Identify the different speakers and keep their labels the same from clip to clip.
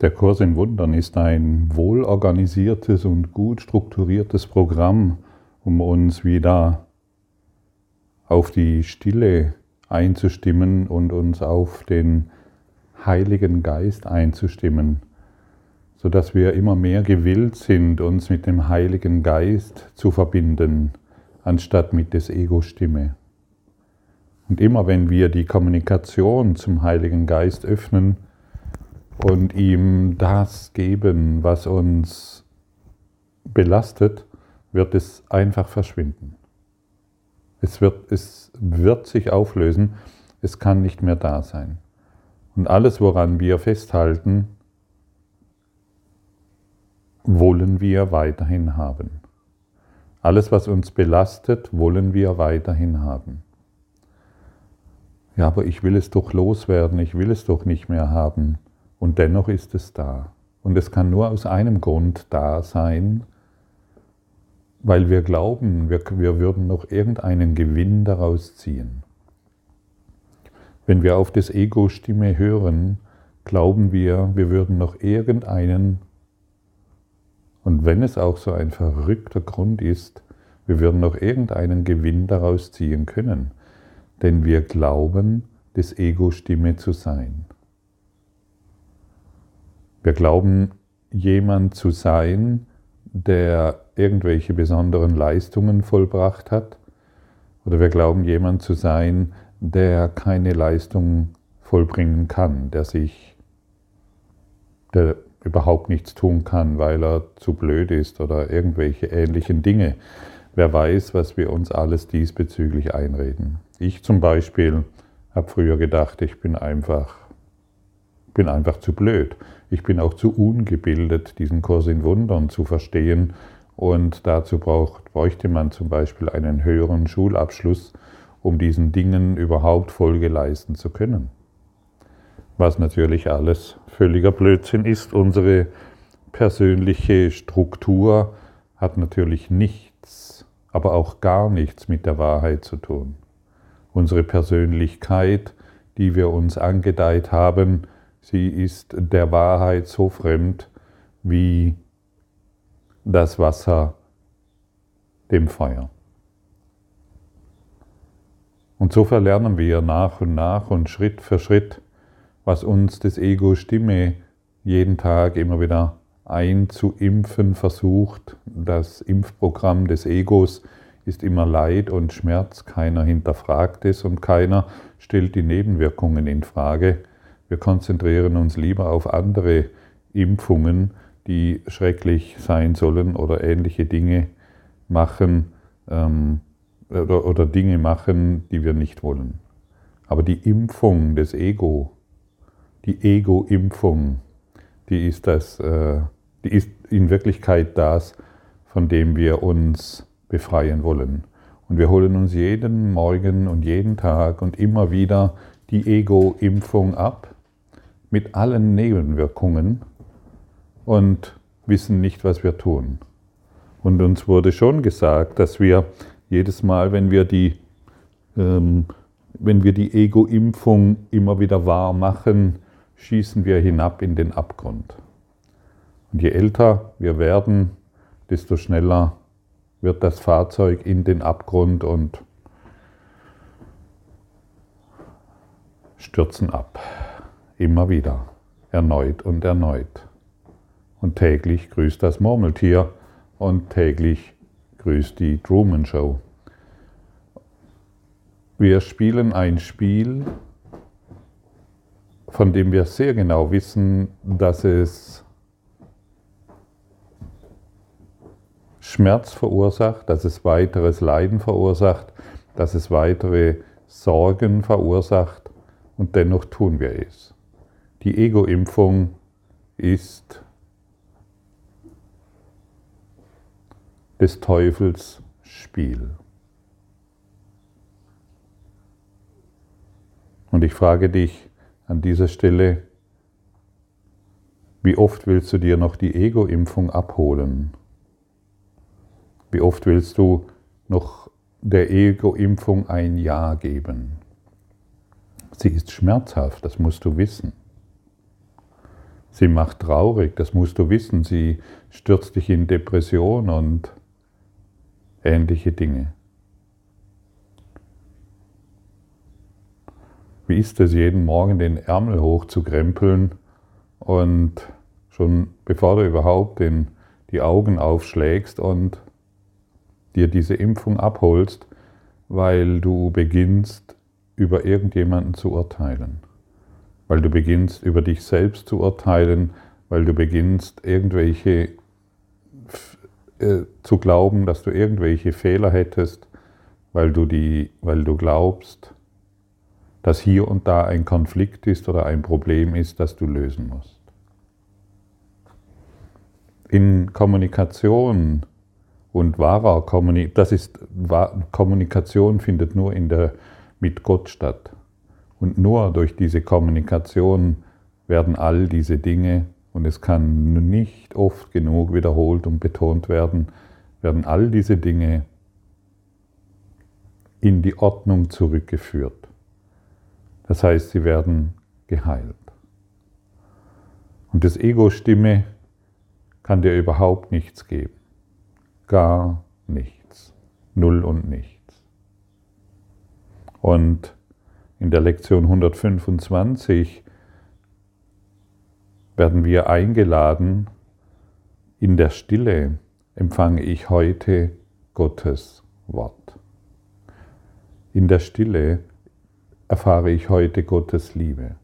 Speaker 1: Der Kurs in Wundern ist ein wohlorganisiertes und gut strukturiertes Programm, um uns wieder auf die Stille einzustimmen und uns auf den Heiligen Geist einzustimmen, sodass wir immer mehr gewillt sind, uns mit dem Heiligen Geist zu verbinden, anstatt mit des Ego-Stimme. Und immer wenn wir die Kommunikation zum Heiligen Geist öffnen, und ihm das geben, was uns belastet, wird es einfach verschwinden. Es wird, es wird sich auflösen, es kann nicht mehr da sein. Und alles, woran wir festhalten, wollen wir weiterhin haben. Alles, was uns belastet, wollen wir weiterhin haben. Ja, aber ich will es doch loswerden, ich will es doch nicht mehr haben. Und dennoch ist es da. Und es kann nur aus einem Grund da sein, weil wir glauben, wir, wir würden noch irgendeinen Gewinn daraus ziehen. Wenn wir auf das Ego-Stimme hören, glauben wir, wir würden noch irgendeinen, und wenn es auch so ein verrückter Grund ist, wir würden noch irgendeinen Gewinn daraus ziehen können, denn wir glauben, des Ego-Stimme zu sein. Wir glauben, jemand zu sein, der irgendwelche besonderen Leistungen vollbracht hat. Oder wir glauben, jemand zu sein, der keine Leistung vollbringen kann, der sich, der überhaupt nichts tun kann, weil er zu blöd ist oder irgendwelche ähnlichen Dinge. Wer weiß, was wir uns alles diesbezüglich einreden. Ich zum Beispiel habe früher gedacht, ich bin einfach, bin einfach zu blöd. Ich bin auch zu ungebildet, diesen Kurs in Wundern zu verstehen. Und dazu braucht, bräuchte man zum Beispiel einen höheren Schulabschluss, um diesen Dingen überhaupt Folge leisten zu können. Was natürlich alles völliger Blödsinn ist. Unsere persönliche Struktur hat natürlich nichts, aber auch gar nichts mit der Wahrheit zu tun. Unsere Persönlichkeit, die wir uns angedeiht haben, Sie ist der Wahrheit so fremd wie das Wasser dem Feuer. Und so verlernen wir nach und nach und Schritt für Schritt, was uns das Ego-Stimme jeden Tag immer wieder einzuimpfen versucht. Das Impfprogramm des Egos ist immer Leid und Schmerz, keiner hinterfragt es und keiner stellt die Nebenwirkungen in Frage. Wir konzentrieren uns lieber auf andere Impfungen, die schrecklich sein sollen oder ähnliche Dinge machen ähm, oder, oder Dinge machen, die wir nicht wollen. Aber die Impfung des Ego, die Ego-Impfung, die ist das, äh, die ist in Wirklichkeit das, von dem wir uns befreien wollen. Und wir holen uns jeden Morgen und jeden Tag und immer wieder die Ego-Impfung ab mit allen Nebenwirkungen und wissen nicht, was wir tun. Und uns wurde schon gesagt, dass wir jedes Mal, wenn wir die, ähm, wenn wir die Ego-Impfung immer wieder wahr machen, schießen wir hinab in den Abgrund. Und je älter wir werden, desto schneller wird das Fahrzeug in den Abgrund und stürzen ab. Immer wieder, erneut und erneut. Und täglich grüßt das Murmeltier und täglich grüßt die Truman Show. Wir spielen ein Spiel, von dem wir sehr genau wissen, dass es Schmerz verursacht, dass es weiteres Leiden verursacht, dass es weitere Sorgen verursacht und dennoch tun wir es. Die Ego-Impfung ist des Teufels Spiel. Und ich frage dich an dieser Stelle, wie oft willst du dir noch die Ego-Impfung abholen? Wie oft willst du noch der Ego-Impfung ein Ja geben? Sie ist schmerzhaft, das musst du wissen. Sie macht traurig, das musst du wissen. Sie stürzt dich in Depression und ähnliche Dinge. Wie ist es, jeden Morgen den Ärmel hochzukrempeln und schon bevor du überhaupt den, die Augen aufschlägst und dir diese Impfung abholst, weil du beginnst, über irgendjemanden zu urteilen, weil du beginnst, über dich selbst zu urteilen, weil du beginnst, irgendwelche äh, zu glauben, dass du irgendwelche Fehler hättest, weil du, die, weil du glaubst, dass hier und da ein Konflikt ist oder ein Problem ist, das du lösen musst. In Kommunikation und wahrer Kommunikation, das ist, Kommunikation findet nur in der, mit Gott statt. Und nur durch diese Kommunikation werden all diese Dinge, und es kann nicht oft genug wiederholt und betont werden, werden all diese Dinge in die Ordnung zurückgeführt. Das heißt, sie werden geheilt. Und das Ego-Stimme kann dir überhaupt nichts geben. Gar nichts. Null und nichts. Und in der Lektion 125 werden wir eingeladen, in der Stille empfange ich heute Gottes Wort. In der Stille erfahre ich heute Gottes Liebe.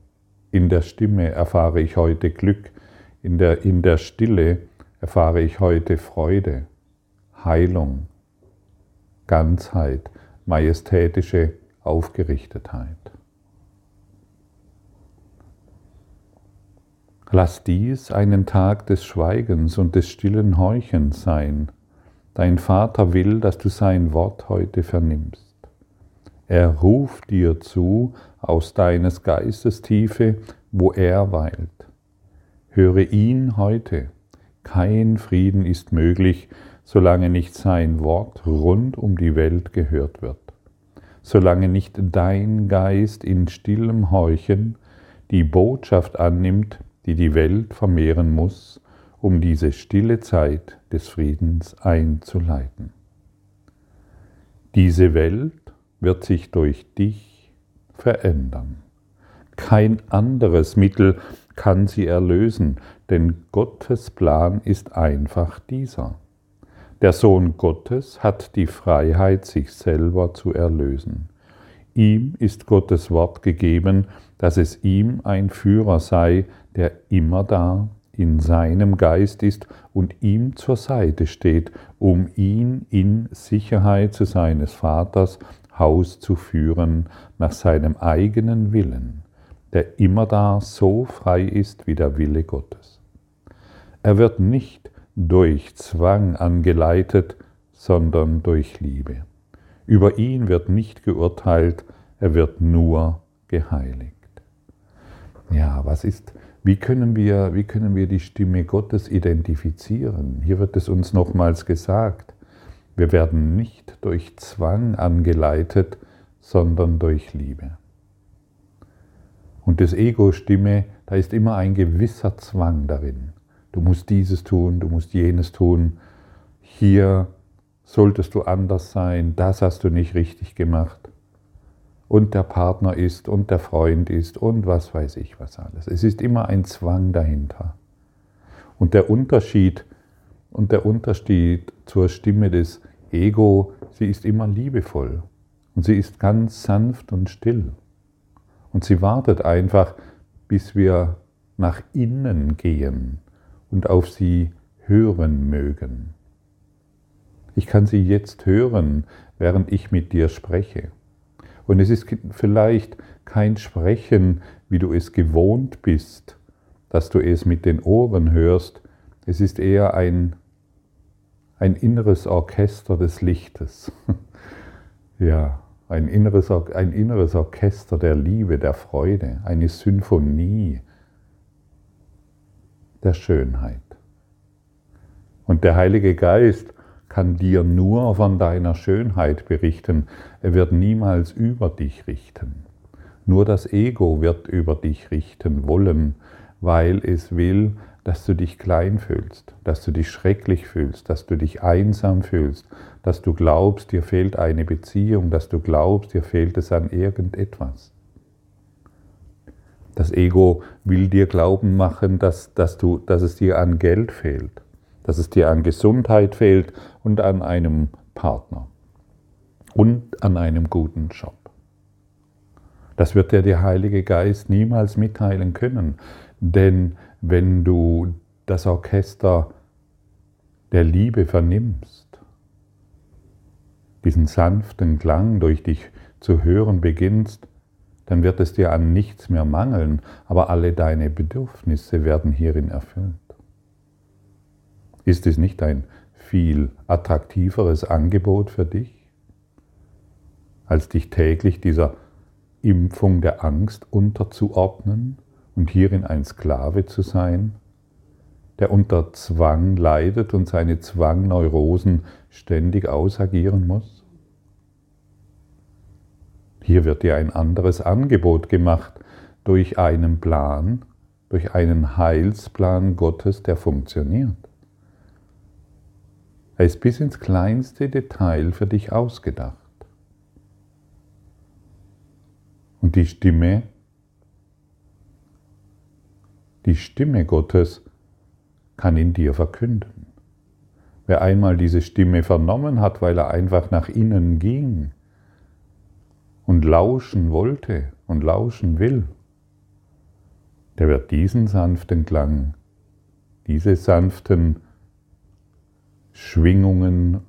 Speaker 1: In der Stimme erfahre ich heute Glück. In der, in der Stille erfahre ich heute Freude, Heilung, Ganzheit, majestätische Aufgerichtetheit. Lass dies einen Tag des Schweigens und des stillen Heuchens sein. Dein Vater will, dass du sein Wort heute vernimmst. Er ruft dir zu aus deines Geistes Tiefe, wo er weilt. Höre ihn heute. Kein Frieden ist möglich, solange nicht sein Wort rund um die Welt gehört wird. Solange nicht dein Geist in stillem Heuchen die Botschaft annimmt, die die Welt vermehren muss, um diese stille Zeit des Friedens einzuleiten. Diese Welt wird sich durch dich verändern. Kein anderes Mittel kann sie erlösen, denn Gottes Plan ist einfach dieser. Der Sohn Gottes hat die Freiheit, sich selber zu erlösen. Ihm ist Gottes Wort gegeben, dass es ihm ein Führer sei, der immer da in seinem Geist ist und ihm zur Seite steht, um ihn in Sicherheit zu seines Vaters Haus zu führen nach seinem eigenen Willen, der immer da so frei ist wie der Wille Gottes. Er wird nicht durch Zwang angeleitet, sondern durch Liebe. Über ihn wird nicht geurteilt, er wird nur geheiligt. Ja, was ist, wie können wir, wie können wir die Stimme Gottes identifizieren? Hier wird es uns nochmals gesagt. Wir werden nicht durch Zwang angeleitet, sondern durch Liebe. Und das Ego-Stimme, da ist immer ein gewisser Zwang darin. Du musst dieses tun, du musst jenes tun. Hier solltest du anders sein, das hast du nicht richtig gemacht. Und der Partner ist und der Freund ist und was weiß ich was alles. Es ist immer ein Zwang dahinter. Und der Unterschied und der Unterschied zur Stimme des Ego, sie ist immer liebevoll und sie ist ganz sanft und still. Und sie wartet einfach, bis wir nach innen gehen und auf sie hören mögen. Ich kann sie jetzt hören, während ich mit dir spreche. Und es ist vielleicht kein Sprechen, wie du es gewohnt bist, dass du es mit den Ohren hörst. Es ist eher ein, ein inneres Orchester des Lichtes. ja, ein inneres, ein inneres Orchester der Liebe, der Freude, eine Symphonie der Schönheit. Und der Heilige Geist kann dir nur von deiner Schönheit berichten. Er wird niemals über dich richten. Nur das Ego wird über dich richten wollen, weil es will, dass du dich klein fühlst, dass du dich schrecklich fühlst, dass du dich einsam fühlst, dass du glaubst, dir fehlt eine Beziehung, dass du glaubst, dir fehlt es an irgendetwas. Das Ego will dir glauben machen, dass, dass, du, dass es dir an Geld fehlt, dass es dir an Gesundheit fehlt und an einem Partner und an einem guten Job. Das wird dir der Heilige Geist niemals mitteilen können, denn wenn du das Orchester der Liebe vernimmst, diesen sanften Klang durch dich zu hören beginnst, dann wird es dir an nichts mehr mangeln, aber alle deine Bedürfnisse werden hierin erfüllt. Ist es nicht ein viel attraktiveres Angebot für dich, als dich täglich dieser Impfung der Angst unterzuordnen und hierin ein Sklave zu sein, der unter Zwang leidet und seine Zwangneurosen ständig ausagieren muss? Hier wird dir ein anderes Angebot gemacht durch einen Plan, durch einen Heilsplan Gottes, der funktioniert. Er ist bis ins kleinste Detail für dich ausgedacht. Und die Stimme, die Stimme Gottes kann in dir verkünden. Wer einmal diese Stimme vernommen hat, weil er einfach nach innen ging, und lauschen wollte und lauschen will, der wird diesen sanften Klang, diese sanften Schwingungen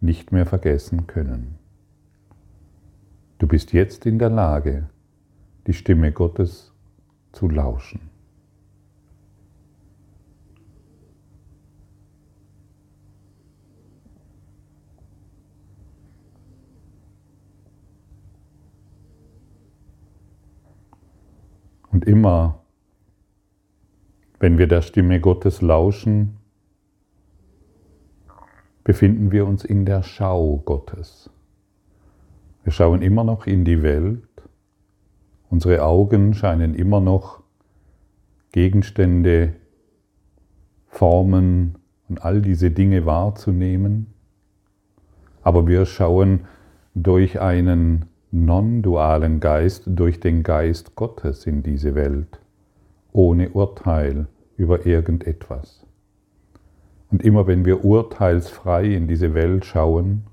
Speaker 1: nicht mehr vergessen können. Du bist jetzt in der Lage, die Stimme Gottes zu lauschen. Und immer, wenn wir der Stimme Gottes lauschen, befinden wir uns in der Schau Gottes. Wir schauen immer noch in die Welt, unsere Augen scheinen immer noch Gegenstände, Formen und all diese Dinge wahrzunehmen, aber wir schauen durch einen non-dualen Geist durch den Geist Gottes in diese Welt, ohne Urteil über irgendetwas. Und immer wenn wir urteilsfrei in diese Welt schauen,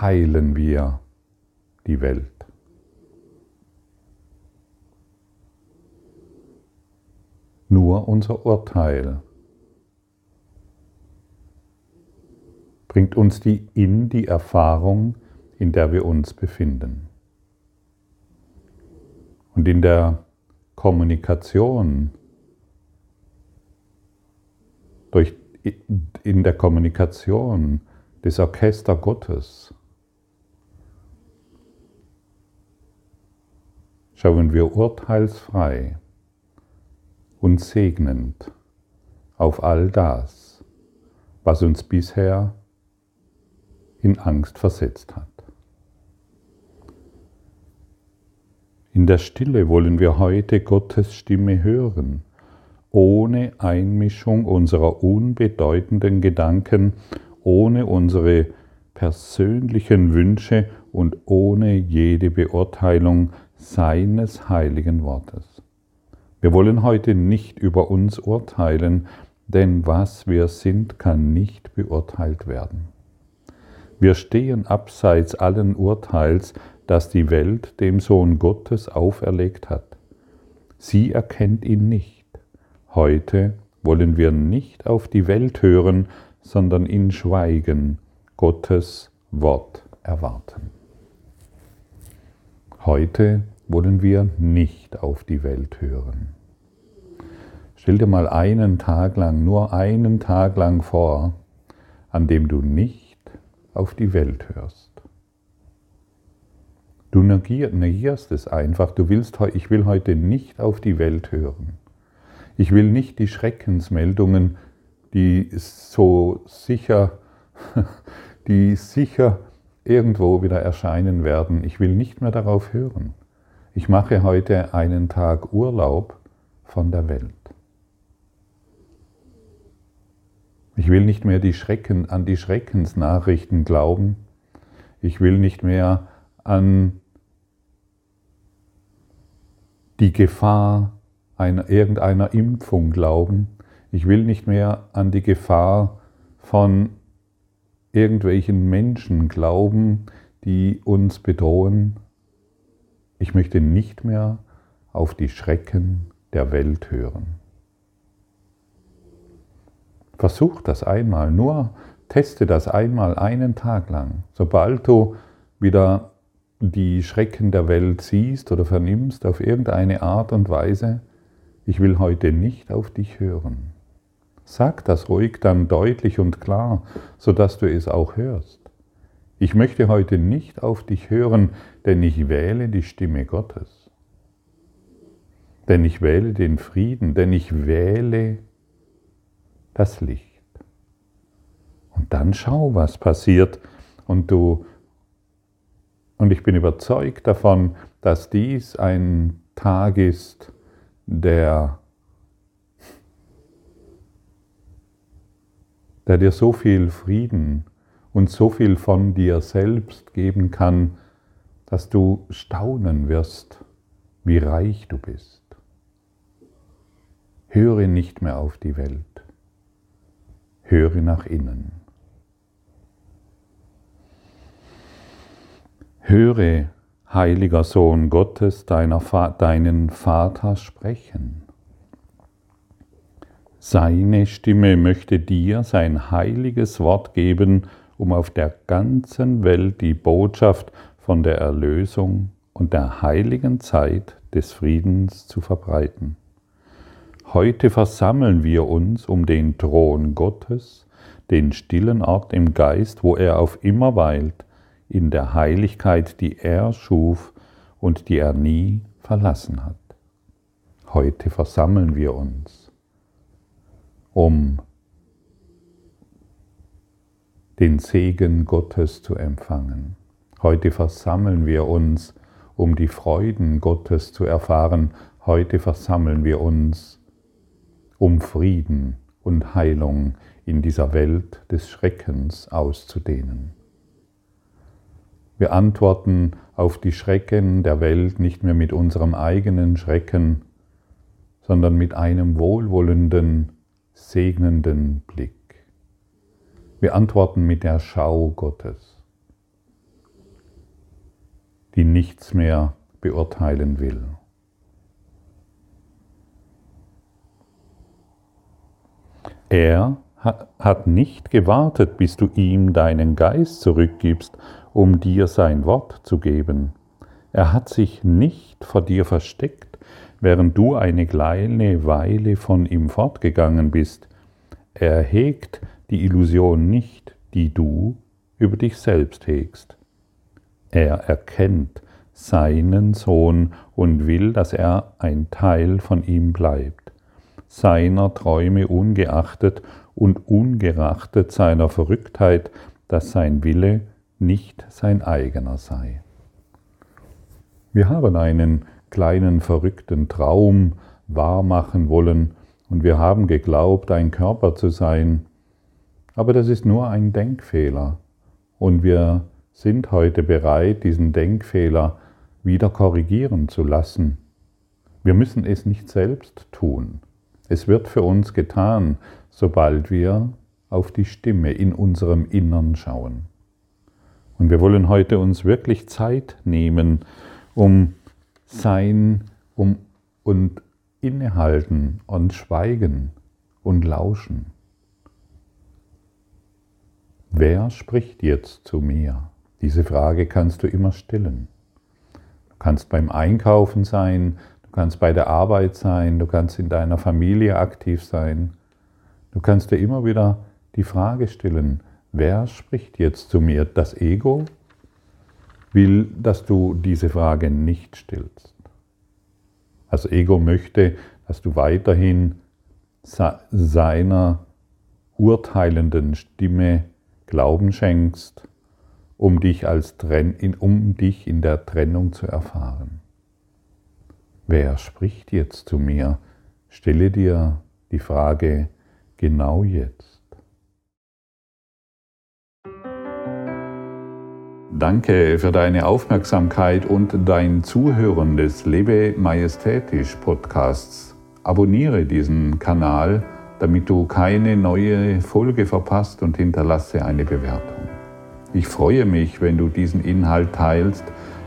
Speaker 1: heilen wir die Welt. Nur unser Urteil bringt uns die in die Erfahrung, in der wir uns befinden. Und in der Kommunikation, durch, in der Kommunikation des Orchester Gottes, schauen wir urteilsfrei und segnend auf all das, was uns bisher in Angst versetzt hat. In der Stille wollen wir heute Gottes Stimme hören, ohne Einmischung unserer unbedeutenden Gedanken, ohne unsere persönlichen Wünsche und ohne jede Beurteilung seines heiligen Wortes. Wir wollen heute nicht über uns urteilen, denn was wir sind, kann nicht beurteilt werden. Wir stehen abseits allen Urteils, das die Welt dem Sohn Gottes auferlegt hat. Sie erkennt ihn nicht. Heute wollen wir nicht auf die Welt hören, sondern in Schweigen Gottes Wort erwarten. Heute wollen wir nicht auf die Welt hören. Stell dir mal einen Tag lang, nur einen Tag lang vor, an dem du nicht auf die Welt hörst. Du negierst es einfach. Du willst, ich will heute nicht auf die Welt hören. Ich will nicht die Schreckensmeldungen, die so sicher, die sicher irgendwo wieder erscheinen werden. Ich will nicht mehr darauf hören. Ich mache heute einen Tag Urlaub von der Welt. Ich will nicht mehr die Schrecken, an die Schreckensnachrichten glauben. Ich will nicht mehr an die Gefahr einer, irgendeiner Impfung glauben. Ich will nicht mehr an die Gefahr von irgendwelchen Menschen glauben, die uns bedrohen. Ich möchte nicht mehr auf die Schrecken der Welt hören. Versuch das einmal, nur teste das einmal einen Tag lang. Sobald du wieder die Schrecken der Welt siehst oder vernimmst auf irgendeine Art und Weise, ich will heute nicht auf dich hören. Sag das ruhig dann deutlich und klar, sodass du es auch hörst. Ich möchte heute nicht auf dich hören, denn ich wähle die Stimme Gottes. Denn ich wähle den Frieden, denn ich wähle das Licht. Und dann schau, was passiert. Und du, und ich bin überzeugt davon, dass dies ein Tag ist, der, der dir so viel Frieden und so viel von dir selbst geben kann, dass du staunen wirst, wie reich du bist. Höre nicht mehr auf die Welt höre nach innen. Höre, heiliger Sohn Gottes, deiner, deinen Vater sprechen. Seine Stimme möchte dir sein heiliges Wort geben, um auf der ganzen Welt die Botschaft von der Erlösung und der heiligen Zeit des Friedens zu verbreiten. Heute versammeln wir uns um den Thron Gottes, den stillen Ort im Geist, wo er auf immer weilt, in der Heiligkeit, die er schuf und die er nie verlassen hat. Heute versammeln wir uns, um den Segen Gottes zu empfangen. Heute versammeln wir uns, um die Freuden Gottes zu erfahren. Heute versammeln wir uns, um Frieden und Heilung in dieser Welt des Schreckens auszudehnen. Wir antworten auf die Schrecken der Welt nicht mehr mit unserem eigenen Schrecken, sondern mit einem wohlwollenden, segnenden Blick. Wir antworten mit der Schau Gottes, die nichts mehr beurteilen will. Er hat nicht gewartet, bis du ihm deinen Geist zurückgibst, um dir sein Wort zu geben. Er hat sich nicht vor dir versteckt, während du eine kleine Weile von ihm fortgegangen bist. Er hegt die Illusion nicht, die du über dich selbst hegst. Er erkennt seinen Sohn und will, dass er ein Teil von ihm bleibt seiner Träume ungeachtet und ungerachtet seiner Verrücktheit, dass sein Wille nicht sein eigener sei. Wir haben einen kleinen verrückten Traum wahrmachen wollen und wir haben geglaubt, ein Körper zu sein, aber das ist nur ein Denkfehler und wir sind heute bereit, diesen Denkfehler wieder korrigieren zu lassen. Wir müssen es nicht selbst tun. Es wird für uns getan, sobald wir auf die Stimme in unserem Innern schauen. Und wir wollen heute uns wirklich Zeit nehmen, um sein um, und innehalten und schweigen und lauschen. Wer spricht jetzt zu mir? Diese Frage kannst du immer stellen. Du kannst beim Einkaufen sein, Du kannst bei der Arbeit sein, du kannst in deiner Familie aktiv sein. Du kannst dir immer wieder die Frage stellen, wer spricht jetzt zu mir? Das Ego will, dass du diese Frage nicht stillst. Das Ego möchte, dass du weiterhin seiner urteilenden Stimme Glauben schenkst, um dich, als um dich in der Trennung zu erfahren. Wer spricht jetzt zu mir? Stelle dir die Frage genau jetzt. Danke für deine Aufmerksamkeit und dein Zuhören des Lebe Majestätisch Podcasts. Abonniere diesen Kanal, damit du keine neue Folge verpasst und hinterlasse eine Bewertung. Ich freue mich, wenn du diesen Inhalt teilst,